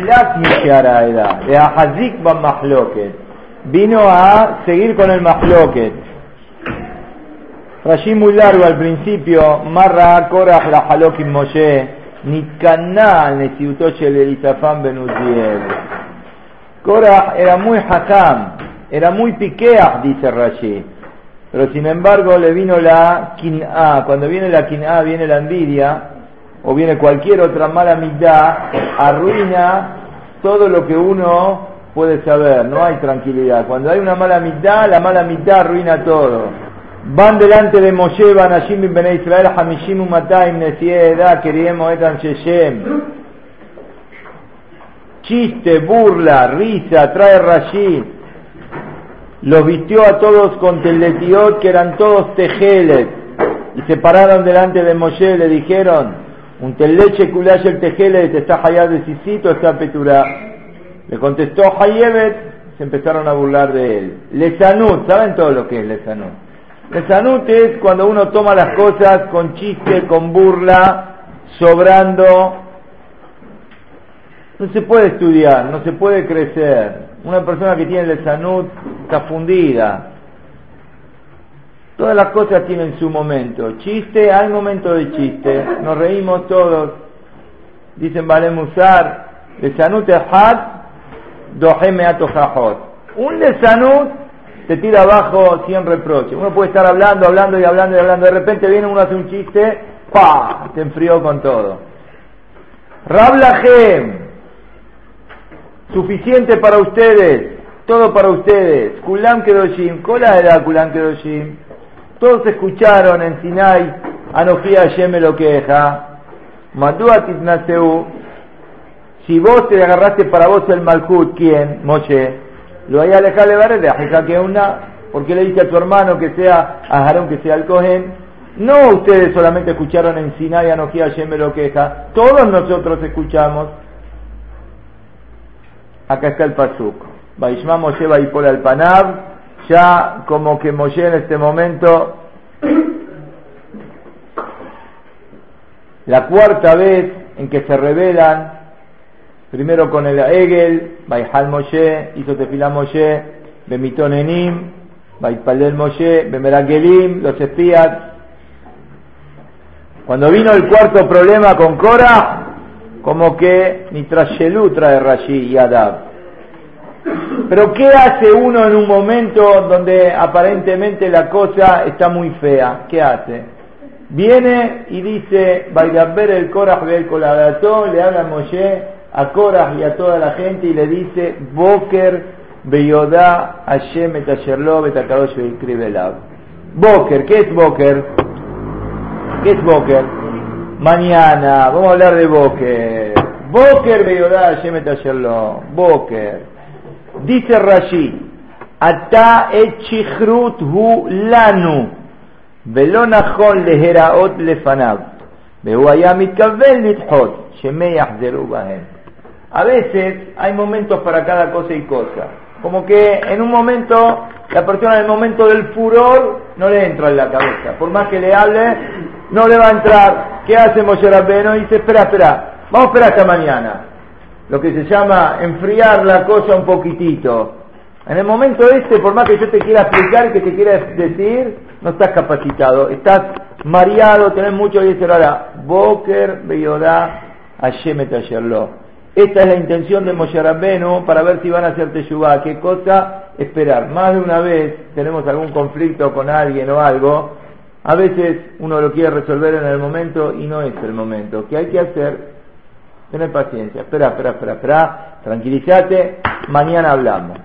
Naflak Misharaeda, de Ahazik Ban Mahloket. Vino a seguir con el Mahloket. Rashi muy largo al principio, Marra Korah la Halokim Moshe, Nikaná Nesiutoche el Elizafán Benuziel. Korah era muy hakam, era muy piqueah, dice Rashi. Pero sin embargo le vino la kin'a. Cuando viene la kin'a, viene la envidia, o viene cualquier otra mala mitad, arruina todo lo que uno puede saber. No hay tranquilidad. Cuando hay una mala mitad, la mala mitad arruina todo. Van delante de Moshe, van a Jim Ben Israel, Hamishim Mataim, Nesieda, queríamos Etan Sheshem. Chiste, burla, risa, trae Rashi. Los vistió a todos con teletiot, que eran todos tejeles. Y se pararon delante de Moshe, le dijeron, un teleche kulay el tejelet, está hayad de Sisito, está peturá. Le contestó Hayevet, se empezaron a burlar de él. Lesanut, ¿saben todo lo que es Lesanut? Lesanut es cuando uno toma las cosas con chiste, con burla, sobrando. No se puede estudiar, no se puede crecer. Una persona que tiene Lesanut está fundida. Todas las cosas tienen su momento. Chiste, hay momento de chiste. Nos reímos todos. Dicen Vale Musar, Lesanut es had, doheme Un Lesanut te tira abajo sin reproche. Uno puede estar hablando, hablando y hablando y hablando. De repente viene uno hace un chiste, ¡pa! Te enfrió con todo. Rablajem, suficiente para ustedes, todo para ustedes. Kulam Kedoshim, cola era Kulam Kedoshim. Todos escucharon en Sinai, Anojía Yeme lo queja. Titnaseu. Si vos te agarraste para vos el Malkut, ¿quién? Moshe lo hay alejado de Ajika que una, porque le dice a tu hermano que sea a Jarón que sea el Cohen. No ustedes solamente escucharon en Sinai Anojía me lo queja, todos nosotros escuchamos. Acá está el Pasuk. Vaishma Moshe por al Panab, ya como que Moshe en este momento, la cuarta vez en que se revelan primero con el Egel, Baihal Moshe, hizo Tefilá Moshe, Bemitonenim, Baipalel Moshe, Bemeragelim, los espías. Cuando vino el cuarto problema con Cora, como que Nitrashelu trae Rashi y Adab. Pero ¿qué hace uno en un momento donde aparentemente la cosa está muy fea? ¿Qué hace? Viene y dice, ver el Korah el Koladato, le habla a Moshe, a Korah y a toda la gente y le dice, Boker Beyodá Hashem et Asherlo betakadosh beikribelav. Boker, ¿qué es Boker? ¿Qué es Boker? Mañana, vamos a hablar de Boker. Boker Beyodá Hashem. Boker. Dice Rashi, Ata et hu lanu, velonachon leheraot lefanab, lithot. A veces hay momentos para cada cosa y cosa. Como que en un momento, la persona en el momento del furor no le entra en la cabeza. Por más que le hable, no le va a entrar. ¿Qué hace Moshe Rabbeinu? Dice, espera, espera, vamos a esperar hasta mañana. Lo que se llama enfriar la cosa un poquitito. En el momento este, por más que yo te quiera explicar y que te quiera decir, no estás capacitado. Estás mareado, tenés mucho decir ahora. Boker, Beyodá, Hashem esta es la intención de Moshe Rabbenu para ver si van a hacer Teshuvah. ¿Qué cosa? Esperar. Más de una vez tenemos algún conflicto con alguien o algo. A veces uno lo quiere resolver en el momento y no es el momento. ¿Qué hay que hacer? Tener paciencia. Espera, espera, espera, espera. Tranquilízate. Mañana hablamos.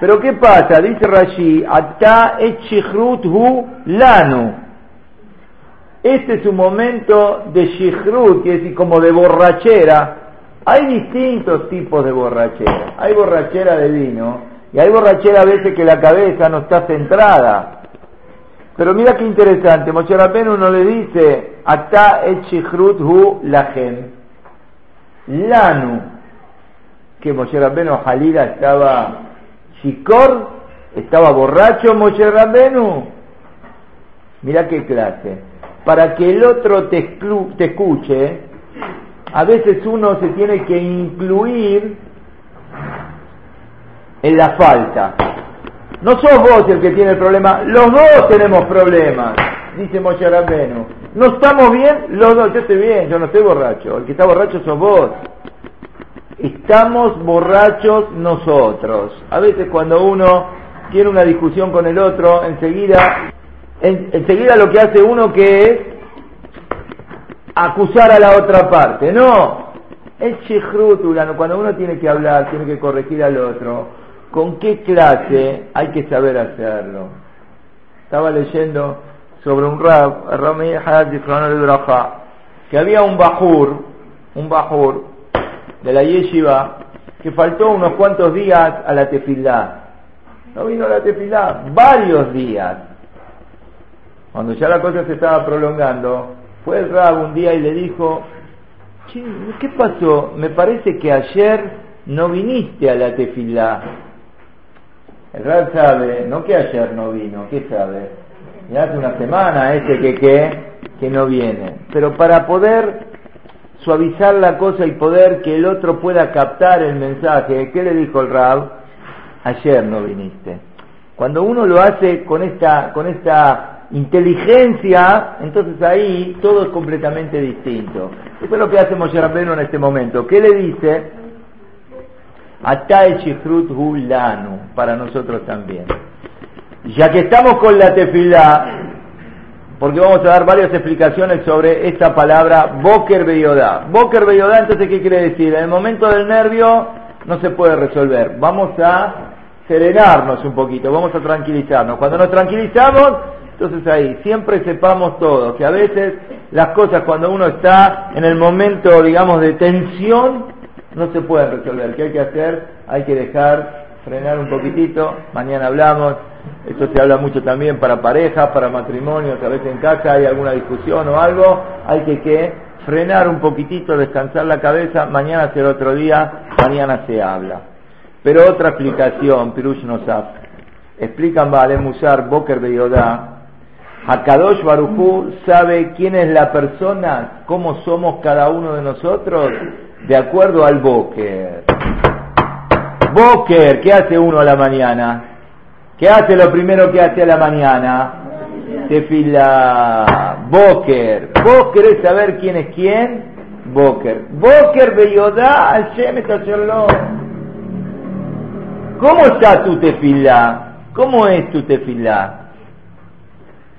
Pero ¿qué pasa? Dice Rashi, Ata hu lanu. Este es un momento de shichrut, que es como de borrachera, hay distintos tipos de borrachera. Hay borrachera de vino y hay borrachera a veces que la cabeza no está centrada. Pero mira qué interesante, Moshe Rabbeinu no le dice, Ata echrut hu lahem. Lanu. Que Moshe Rabbeinu Jalila estaba chicor, estaba borracho Moshe Rabbeinu. Mira qué clase. Para que el otro te, te escuche, a veces uno se tiene que incluir en la falta. No sos vos el que tiene el problema, los dos tenemos problemas, dice Moshe Rabbenu. No estamos bien, los dos, yo estoy bien, yo no estoy borracho, el que está borracho sos vos. Estamos borrachos nosotros. A veces cuando uno tiene una discusión con el otro, enseguida, enseguida lo que hace uno que es acusar a la otra parte. No, es chihrutulano, cuando uno tiene que hablar, tiene que corregir al otro con qué clase hay que saber hacerlo. Estaba leyendo sobre un rab, que había un bajur, un bajur de la yeshiva, que faltó unos cuantos días a la tefilá. No vino a la tefilá, varios días. Cuando ya la cosa se estaba prolongando, fue el rab un día y le dijo, ¿qué pasó? Me parece que ayer no viniste a la tefilá. El Rab sabe, no que ayer no vino, ¿qué sabe? Ya hace una semana ese que que, que no viene. Pero para poder suavizar la cosa y poder que el otro pueda captar el mensaje, ¿qué le dijo el Rab? Ayer no viniste. Cuando uno lo hace con esta, con esta inteligencia, entonces ahí todo es completamente distinto. Esto es lo que hace Moshe en este momento. ¿Qué le dice? Shichrut Hulanu, para nosotros también. Ya que estamos con la tefilá, porque vamos a dar varias explicaciones sobre esta palabra Boker Beyodá. Boker Beyodá, entonces, ¿qué quiere decir? En el momento del nervio no se puede resolver. Vamos a serenarnos un poquito, vamos a tranquilizarnos. Cuando nos tranquilizamos, entonces ahí, siempre sepamos todo, que a veces las cosas cuando uno está en el momento, digamos, de tensión, no se puede resolver. ¿Qué hay que hacer? Hay que dejar frenar un poquitito. Mañana hablamos. Esto se habla mucho también para parejas, para matrimonios. A veces en casa hay alguna discusión o algo. Hay que, frenar un poquitito, descansar la cabeza. Mañana será otro día. Mañana se habla. Pero otra explicación, Pirush Nosaf. Explican Vale Musar, Boker Beyodá. Hakadosh Barujú sabe quién es la persona, cómo somos cada uno de nosotros de acuerdo al Boker. Boker, ¿qué hace uno a la mañana? ¿Qué hace lo primero que hace a la mañana? Tefila. Boker. Boker es saber quién es quién. Boker. Boker Beyodá Hashem ¿Cómo está tu tefila? ¿Cómo es tu tefila?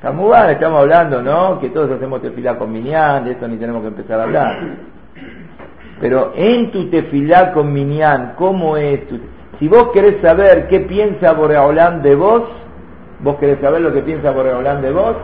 estamos hablando, ¿no? Que todos hacemos tefila con Minyan, de esto ni tenemos que empezar a hablar. Pero en tu tefilá con Minyan, ¿cómo es tu Si vos querés saber qué piensa Boreolán de vos, vos querés saber lo que piensa Boreolán de vos,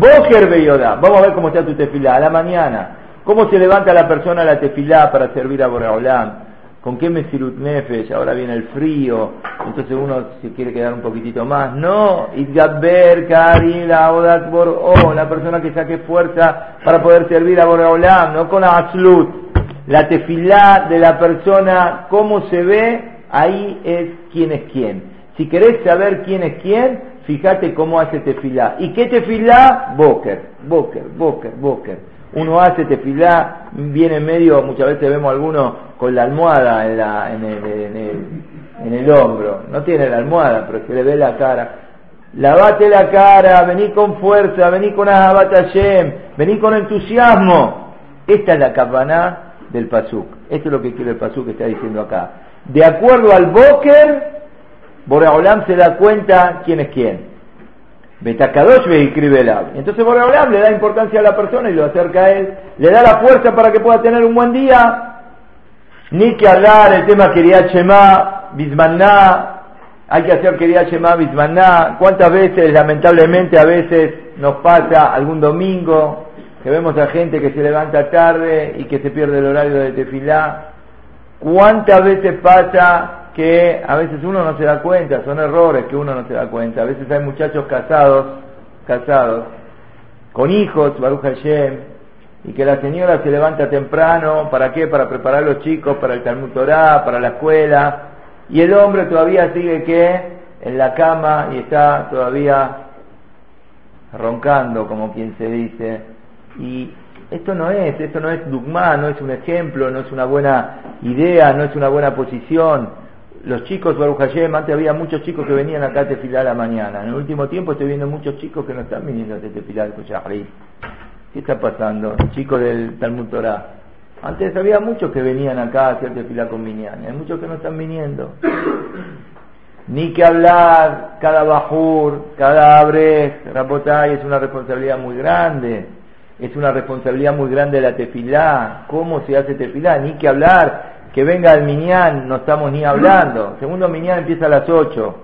Boker Beyodá, vamos a ver cómo está tu tefilá, a la mañana. ¿Cómo se levanta la persona a la tefilá para servir a Boreolán? ¿Con qué mesirut nefesh? Ahora viene el frío, entonces uno se quiere quedar un poquitito más. No, Idgaber, Kari, la oh, la persona que saque fuerza para poder servir a Boreolán, no con Aslut la tefilá de la persona, cómo se ve, ahí es quién es quién. Si querés saber quién es quién, fíjate cómo hace tefilá. ¿Y qué tefilá? Boker, boker, boker, boker. Uno hace tefilá, viene medio, muchas veces vemos a algunos con la almohada en, en, el, en, en hombro. No tiene la almohada, pero se le ve la cara. Lavate la cara, vení con fuerza, vení con Ahabat vení con entusiasmo. Esta es la capaná del Pasuk. Esto es lo que quiere el Pasuk que está diciendo acá. De acuerdo al Boker, Boreolam se da cuenta quién es quién. Betakadosh escribe el Entonces Boreolam le da importancia a la persona y lo acerca a él. Le da la fuerza para que pueda tener un buen día. Ni que hablar el tema quería Shema, Bismaná. Hay que hacer quería Shema, Bismaná. ¿Cuántas veces, lamentablemente, a veces nos pasa algún domingo que vemos a gente que se levanta tarde y que se pierde el horario de tefilá. ¿Cuántas veces pasa que a veces uno no se da cuenta? Son errores que uno no se da cuenta. A veces hay muchachos casados, casados, con hijos, Baruch Hashem, y que la señora se levanta temprano, ¿para qué? Para preparar a los chicos para el Talmud para la escuela, y el hombre todavía sigue que en la cama y está todavía roncando, como quien se dice, y Esto no es, esto no es dogma, no es un ejemplo, no es una buena idea, no es una buena posición. Los chicos, Baruch Hashem, antes había muchos chicos que venían acá a tefilar a la mañana. En el último tiempo estoy viendo muchos chicos que no están viniendo a tefilar al ¿Qué está pasando? Chicos del Talmud Torah. Antes había muchos que venían acá a hacer tefilar con Minyan. Hay muchos que no están viniendo. Ni que hablar, cada bajur, cada abre, Rapotay, es una responsabilidad muy grande. Es una responsabilidad muy grande la tefilá. ¿Cómo se hace tefilá? Ni que hablar. Que venga el Minyan, no estamos ni hablando. segundo Minyan empieza a las 8.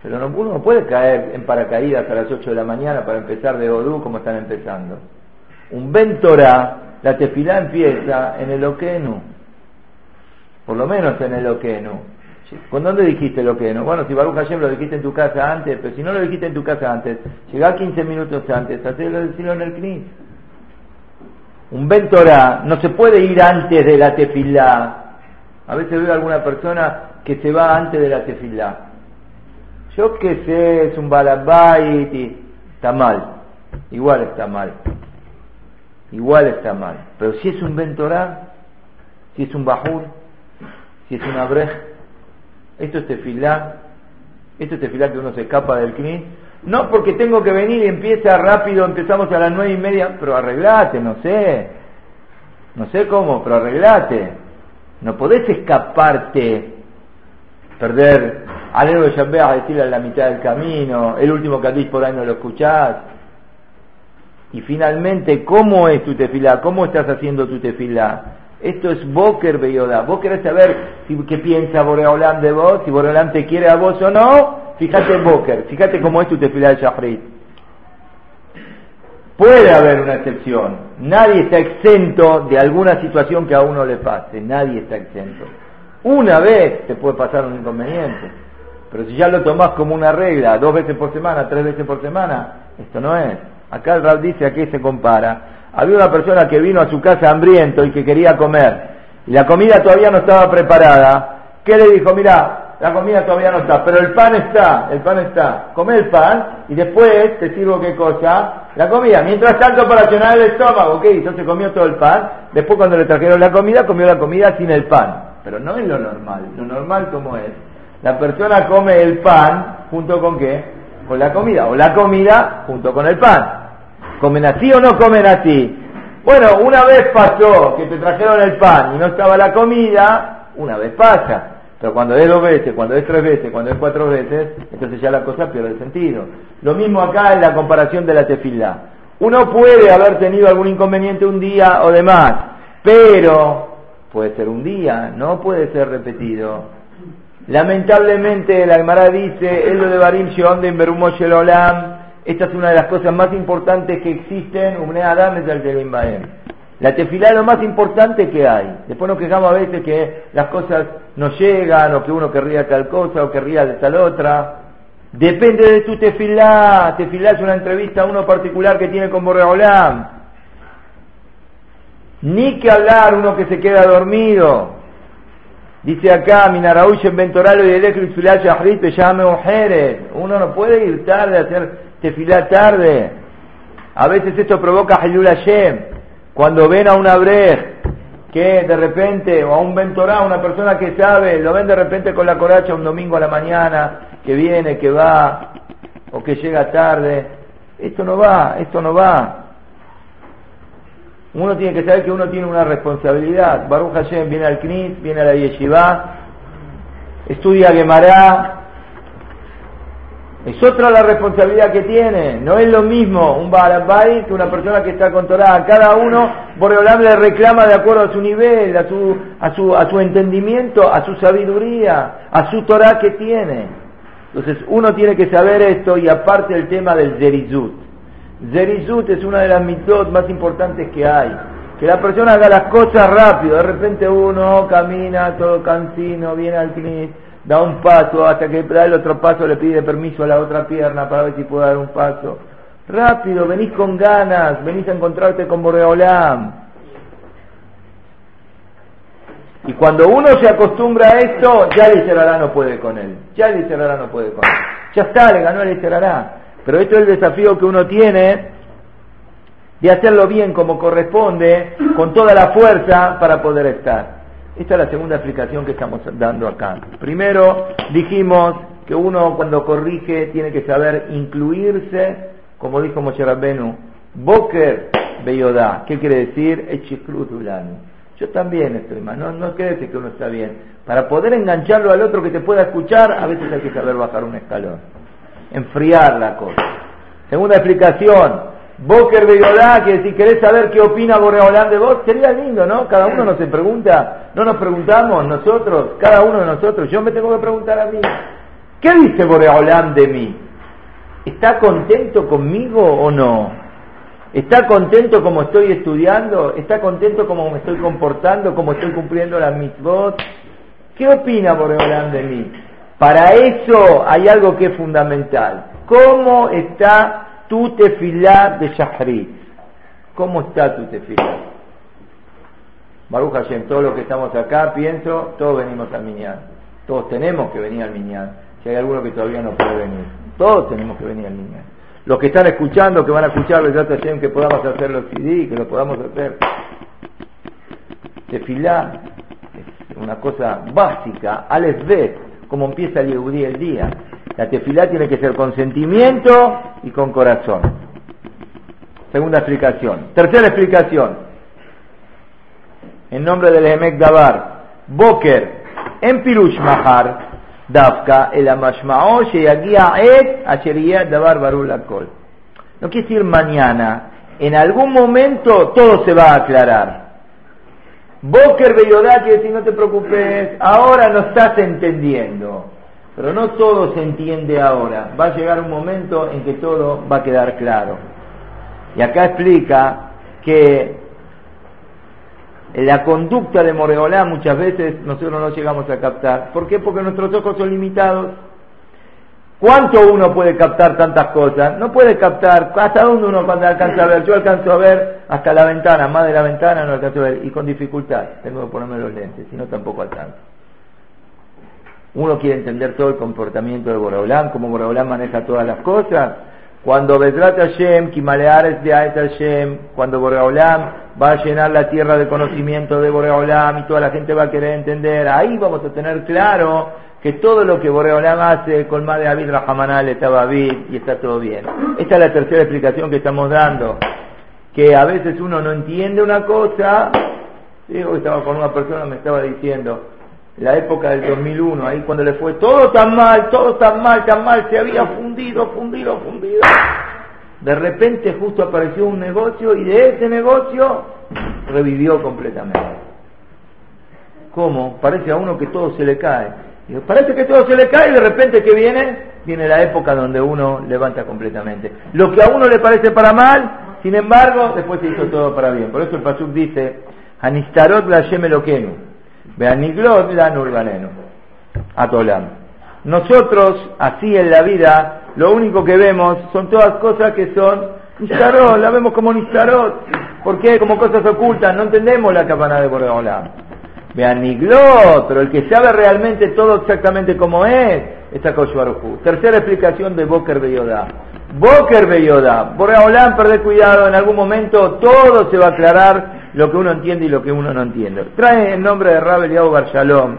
Pero no, uno no puede caer en paracaídas a las 8 de la mañana para empezar de Odú como están empezando. Un Ventora, la tefilá empieza en el Okenu. Por lo menos en el Okenu. ¿Con dónde dijiste lo que no? Bueno, si Baruch Hashem lo dijiste en tu casa antes, pero si no lo dijiste en tu casa antes, llega 15 minutos antes, hacelo decirlo en el CNIS. Un Ventorá no se puede ir antes de la tefilá. A veces veo a alguna persona que se va antes de la tefilá. Yo qué sé, es un balabait y está mal. Igual está mal. Igual está mal. Pero si es un Ventorá, si es un Bajur, si es una Brej, esto es tefilá, esto es tefilá que uno se escapa del CNI. No porque tengo que venir y empieza rápido, empezamos a las nueve y media, pero arreglate, no sé. No sé cómo, pero arreglate. No podés escaparte, perder al héroe de a decirle a la mitad del camino, el último que por ahí no lo escuchás. Y finalmente, ¿cómo es tu tefilá? ¿Cómo estás haciendo tu tefilá? Esto es Boker Beyoda. Vos querés saber si, qué piensa Boreolam de vos, si Boreolam te quiere a vos o no. Fíjate en fíjate cómo es tu tefilá de Shahrit. Puede haber una excepción. Nadie está exento de alguna situación que a uno le pase. Nadie está exento. Una vez te puede pasar un inconveniente. Pero si ya lo tomás como una regla, dos veces por semana, tres veces por semana, esto no es. Acá el Rab dice a qué se compara había una persona que vino a su casa hambriento y que quería comer, y la comida todavía no estaba preparada. ¿Qué le dijo? Mira, la comida todavía no está, pero el pan está, el pan está. Come el pan y después te sirvo qué cosa? La comida. Mientras tanto, para llenar el estómago, ¿qué hizo? Se comió todo el pan. Después, cuando le trajeron la comida, comió la comida sin el pan. Pero no es lo normal. Lo normal, ¿cómo es? La persona come el pan junto con qué? Con la comida. O la comida junto con el pan. ¿Comen así o no comen así? Bueno, una vez pasó que te trajeron el pan y no estaba la comida, una vez pasa. Pero cuando es dos veces, cuando es tres veces, cuando es cuatro veces, entonces ya la cosa pierde sentido. Lo mismo acá en la comparación de la tefilá. Uno puede haber tenido algún inconveniente un día o demás, pero puede ser un día, no puede ser repetido. Lamentablemente la Gemara dice, es lo de Barim Sheon de Inberumo Shelolam, esta es una de las cosas más importantes que existen, Umne Adam es el La tefilá es lo más importante que hay. Después nos quejamos a veces que las cosas no llegan, o que uno querría tal cosa, o querría de tal otra. Depende de tu tefilá. Tefilá es una entrevista a uno particular que tiene con Borreolam. Ni que hablar uno que se queda dormido. Dice acá, Minaraúch en Ventoralo y el llame mujeres. Uno no puede ir tarde a hacer tefilá tarde. A veces esto provoca Halul Hashem. Cuando ven a una brej que de repente, o a un ventorá, una persona que sabe, lo ven de repente con la coracha un domingo a la mañana, que viene, que va, o que llega tarde. Esto no va, esto no va. Uno tiene que saber que uno tiene una responsabilidad. Baruch Hashem viene al Knis, viene a la Yeshiva, estudia Gemara, es otra la responsabilidad que tiene. No es lo mismo un Barabai que una persona que está con Torah. Cada uno, Boreolam le reclama de acuerdo a su nivel, a su, a su, a su entendimiento, a su sabiduría, a su Torah que tiene. Entonces uno tiene que saber esto y aparte el tema del Zerizut. Zerizut es una de las mitos más importantes que hay. Que la persona haga las cosas rápido. De repente uno camina todo cansino, viene al Knis da un paso, hasta que da el otro paso le pide permiso a la otra pierna para ver si puede dar un paso. Rápido, venís con ganas, venís a encontrarte con Boreolam. Y cuando uno se acostumbra a esto, ya el Iserará no puede con él. Ya el Iserará no puede con él. Ya está, le ganó el Iserará. Pero esto es el desafío que uno tiene de hacerlo bien como corresponde, con toda la fuerza para poder estar. Esta es la segunda explicación que estamos dando acá. Primero dijimos que uno cuando corrige tiene que saber incluirse, como dijo Moshe Rabbenu, Boker Beyodá. ¿Qué quiere decir? Yo también estoy mal, no, no quiere decir que uno está bien. Para poder engancharlo al otro que te pueda escuchar, a veces hay que saber bajar un escalón, enfriar la cosa. Segunda explicación, Boker Beyodá, que si querés saber qué opina Boreolán de vos, sería lindo, ¿no? Cada uno nos pregunta, no nos preguntamos nosotros, cada uno de nosotros, yo me tengo que preguntar a mí, ¿qué dice Boreolán de mí? ¿Está contento conmigo o no? ¿Está contento como estoy estudiando? ¿Está contento como me estoy comportando, como estoy cumpliendo las mitzvot? ¿Qué opina Boreolán de mí? Para eso hay algo que es fundamental. ¿Cómo está tu tefilá de Shahrit. ¿Cómo está tu tefilá? Baruch Hashem, todos los que estamos acá, pienso, todos venimos al Minyan. Todos tenemos que venir al Minyan. Si hay alguno que todavía no puede venir. Todos tenemos que venir al Minyan. Los que están escuchando, que van a escuchar, Hashem, que podamos hacer los CD, que lo podamos hacer. Tefilá es una cosa básica. Alex como empieza el Yehudí el día. La tefilá tiene que ser con sentimiento y con corazón. Segunda explicación. Tercera explicación. En nombre del Emek Dabar. Boker. En Pirush Mahar. Dafka. El Amashmao. Sheyagia Et. Asheria Dabar Barul Akol. No quiere decir mañana. En algún momento todo se va a aclarar. Boker Beyodá quiere decir no te preocupes. Ahora no estás entendiendo. Pero no todo se entiende ahora. Va a llegar un momento en que todo va a quedar claro. Y acá explica que la conducta de Moreolá muchas veces nosotros no llegamos a captar. ¿Por qué? Porque nuestros ojos son limitados. ¿Cuánto uno puede captar tantas cosas? No puede captar. ¿Hasta dónde uno cuando alcanza a ver? Yo alcanzo a ver hasta la ventana, más de la ventana no alcanzo a ver. Y con dificultad. Tengo que ponerme los lentes, si no tampoco alcanzo. Uno quiere entender todo el comportamiento de Boraholam, cómo Boraholam maneja todas las cosas. Cuando Bedrat Hashem, Kimaleares de Aet Hashem, cuando Boraholam va a llenar la tierra de conocimiento de Boraholam y toda la gente va a querer entender, ahí vamos a tener claro que todo lo que Boreolam hace, con más de David Rahamanal estaba bien y está todo bien. Esta es la tercera explicación que estamos dando, que a veces uno no entiende una cosa, hoy estaba con una persona me estaba diciendo, la época del 2001, ahí cuando le fue todo tan mal, todo tan mal, tan mal, se había fundido, fundido, fundido. De repente justo apareció un negocio y de ese negocio revivió completamente. ¿Cómo? Parece a uno que todo se le cae. parece que todo se le cae y de repente que viene, viene la época donde uno levanta completamente. Lo que a uno le parece para mal, sin embargo, después se hizo todo para bien. Por eso el Pasuk dice, Anistarot la Beaniglot la nurbanenu. Atolam. Nosotros, así en la vida, lo único que vemos son todas cosas que son Nistarot, la vemos como Nistarot. ¿Por qué? Como cosas ocultas, no entendemos la cabana de Boreolam. Beaniglot, pero el que sabe realmente todo exactamente como es, está Koshuaruhu. Tercera explicación de Boker Beyodá. Boker Beyodá. Boreolam, perdé cuidado, en algún momento todo se va a aclarar lo que uno entiende y lo que uno no entiende. Trae el nombre de Rabel Yahoo Barshalom,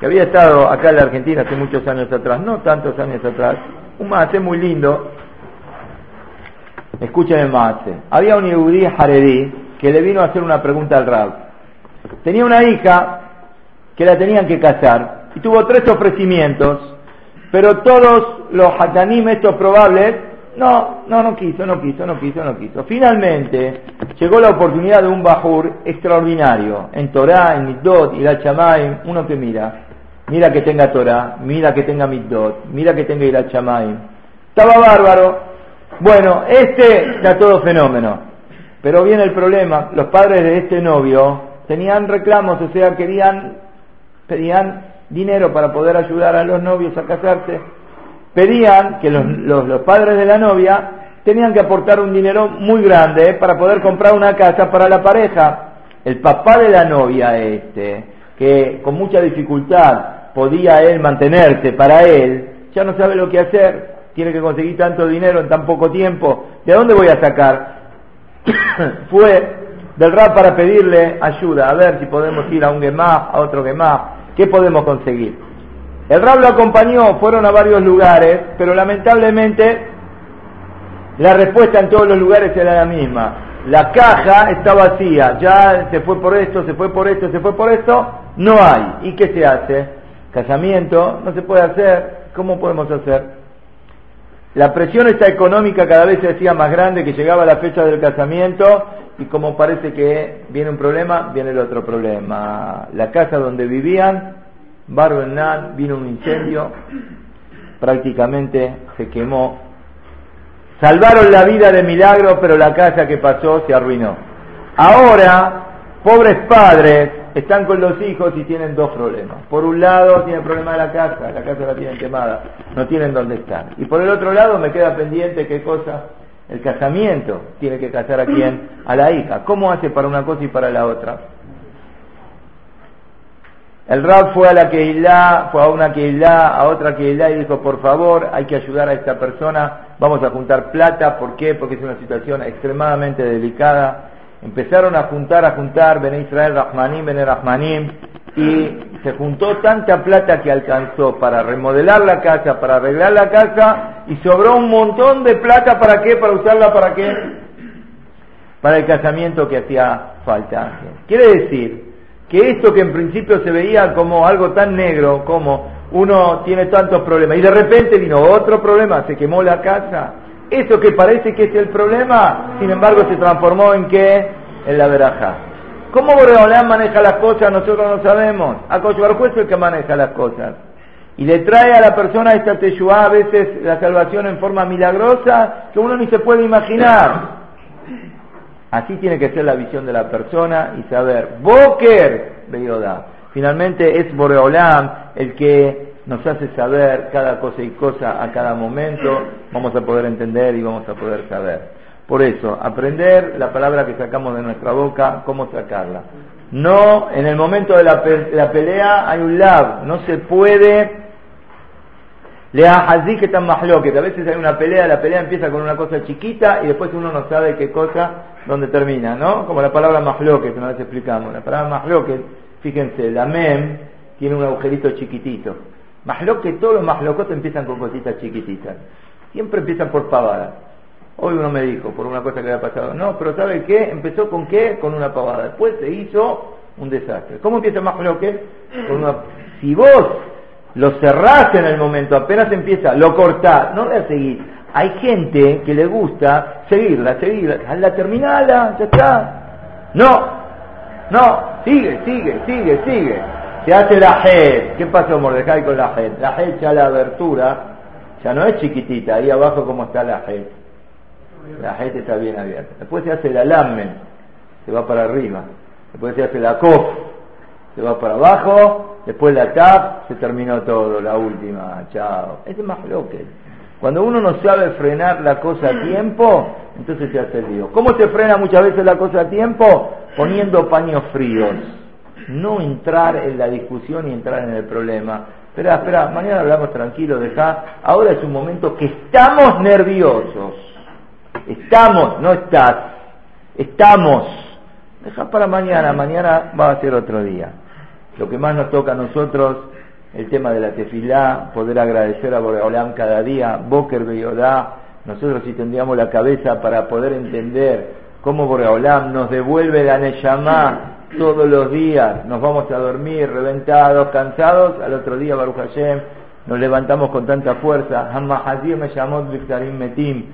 que había estado acá en la Argentina hace muchos años atrás, no tantos años atrás, un mate muy lindo. Escuchen el mate. Había un yudí Haredi que le vino a hacer una pregunta al Rab. Tenía una hija que la tenían que casar y tuvo tres ofrecimientos, pero todos los hatanim estos probables no, no, no quiso, no quiso, no quiso, no quiso. Finalmente llegó la oportunidad de un Bajur extraordinario en Torah, en Middot y la Chamaim, uno que mira, mira que tenga Torah, mira que tenga Middot, mira que tenga Ira Chamaim. Estaba bárbaro. Bueno, este está todo fenómeno. Pero viene el problema, los padres de este novio tenían reclamos, o sea, querían, pedían dinero para poder ayudar a los novios a casarse pedían que los, padres de la novia tenían que aportar un dinero muy grande para poder comprar una casa para la pareja. El papá de la novia este, que con mucha dificultad podía él mantenerse para él, ya no sabe lo que hacer, tiene que conseguir tanto dinero en tan poco tiempo, ¿de dónde voy a sacar? fue del Rab para pedirle ayuda, a ver si podemos ir a un Gemá, a otro Gemá, ¿qué podemos conseguir? El Rab lo acompañó, fueron a varios lugares, pero lamentablemente la respuesta en todos los lugares era la misma. La caja está vacía, ya se fue por esto, se fue por esto, se fue por esto, no hay. ¿Y qué se hace? Casamiento, no se puede hacer, ¿cómo podemos hacer? La presión esta económica cada vez se hacía más grande, que llegaba la fecha del casamiento y como parece que viene un problema, viene el otro problema. La casa donde vivían, Barbenán, vino un incendio, prácticamente se quemó. Salvaron la vida de milagro, pero la casa que pasó se arruinó. Ahora, pobres padres están con los hijos y tienen dos problemas. Por un lado, tienen problema de la casa, la casa la tienen quemada, no tienen dónde estar. Y por el otro lado, me queda pendiente qué cosa, el casamiento. Tiene que casar a quién? A la hija. ¿Cómo hace para una cosa y para la otra? El Rab fue a la Keilah, fue a una Keilah, a otra Keilah y dijo, por favor, hay que ayudar a esta persona, vamos a juntar plata, ¿por qué? Porque es una situación extremadamente delicada Empezaron a juntar, a juntar, Bene Israel, Rahmanim, Bene Rahmanim, y se juntó tanta plata que alcanzó para remodelar la casa, para arreglar la casa, y sobró un montón de plata, ¿para qué? Para usarla, ¿para qué? Para el casamiento que hacía falta. Quiere decir que esto que en principio se veía como algo tan negro, como uno tiene tantos problemas, y de repente vino otro problema, se quemó la casa, eso que parece que es el problema, sin embargo, se transformó en qué? En la veraja. ¿Cómo Boreolán maneja las cosas? Nosotros no sabemos. A es el que maneja las cosas. Y le trae a la persona esta teyuá a veces la salvación en forma milagrosa que uno ni se puede imaginar. Así tiene que ser la visión de la persona y saber. Boker, Beyoda. Finalmente es Boreolam el que nos hace saber cada cosa y cosa a cada momento, vamos a poder entender y vamos a poder saber. Por eso, aprender la palabra que sacamos de nuestra boca, cómo sacarla. No, en el momento de la, pelea hay un lab, no se puede Lea así que están más que a veces hay una pelea, la pelea empieza con una cosa chiquita y después uno no sabe qué cosa, dónde termina, ¿no? Como la palabra mahloque, que una vez explicamos. La palabra mahloque, fíjense, la mem tiene un agujerito chiquitito. Mahloc que todos los mahlocotes empiezan con cositas chiquititas. Siempre empiezan por pavadas. Hoy uno me dijo, por una cosa que había pasado, no, pero ¿sabe qué? Empezó con qué? Con una pavada. Después se hizo un desastre. ¿Cómo empieza Mahloque? Con una... Si vos lo cerrás en el momento, apenas empieza, lo cortás, no le seguir. Hay gente que le gusta seguirla, seguirla, la terminala, ya está. No, no, sigue, sigue, sigue, sigue. Se hace la Hed. ¿Qué pasó Mordecai con la Hed? La Hed ya la abertura ya no es chiquitita, ahí abajo como está la Hed. La Hed está bien abierta. Después se hace la Lamen, se va para arriba. Después se hace la Kof, se va para abajo. Después la Tap, se terminó todo, la última. Chao. Es más que Cuando uno no sabe frenar la cosa a tiempo, entonces se hace el lío. ¿Cómo se frena muchas veces la cosa a tiempo? Poniendo paños fríos no entrar en la discusión y entrar en el problema. Espera, espera, mañana hablamos tranquilo, deja. Ahora es un momento que estamos nerviosos. Estamos, no estás. Estamos. Deja para mañana, mañana va a ser otro día. Lo que más nos toca a nosotros, el tema de la tefilá, poder agradecer a Boreolam cada día, Boker Beyodá, nosotros si tendríamos la cabeza para poder entender cómo Boreolam nos devuelve la Neyamá todos los días nos vamos a dormir reventados, cansados, al otro día Baruch Hashem nos levantamos con tanta fuerza. me llamó Metim.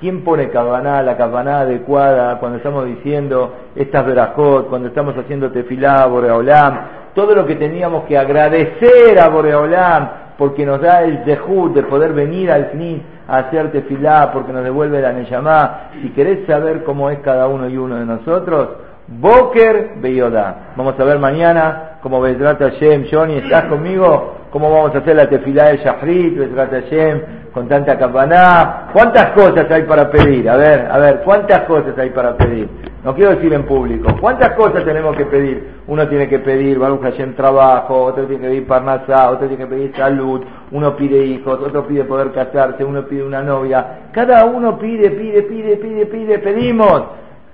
¿Quién pone cabaná, la cabaná adecuada cuando estamos diciendo estas verajot, cuando estamos haciendo tefilá, Boreolam? Todo lo que teníamos que agradecer a Boreolam porque nos da el dejud de poder venir al fin a hacer tefilá, porque nos devuelve la Neyamá. Si querés saber cómo es cada uno y uno de nosotros, Boker Beyoda. Vamos a ver mañana cómo Bezrat Hashem, Johnny, ¿estás conmigo? ¿Cómo vamos a hacer la tefilá de Shahrit, con tanta campaná? ¿Cuántas cosas hay para pedir? A ver, a ver, ¿cuántas cosas hay para pedir? No quiero decir en público. ¿Cuántas cosas tenemos que pedir? Uno tiene que pedir Baruch Hashem trabajo, otro tiene que pedir Parnasá, otro tiene que pedir salud, uno pide hijos, otro pide poder casarse, uno pide una novia. Cada uno pide, pide, pide, pide, pide, pedimos.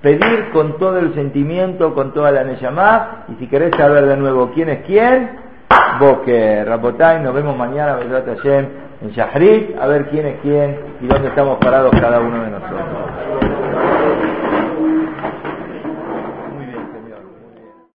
pedir con todo el sentimiento, con toda la Neyamá, y si querés saber de nuevo quién es quién, que Rapotay, nos vemos mañana, en Shahrit, a ver quién es quién y dónde estamos parados cada uno de nosotros.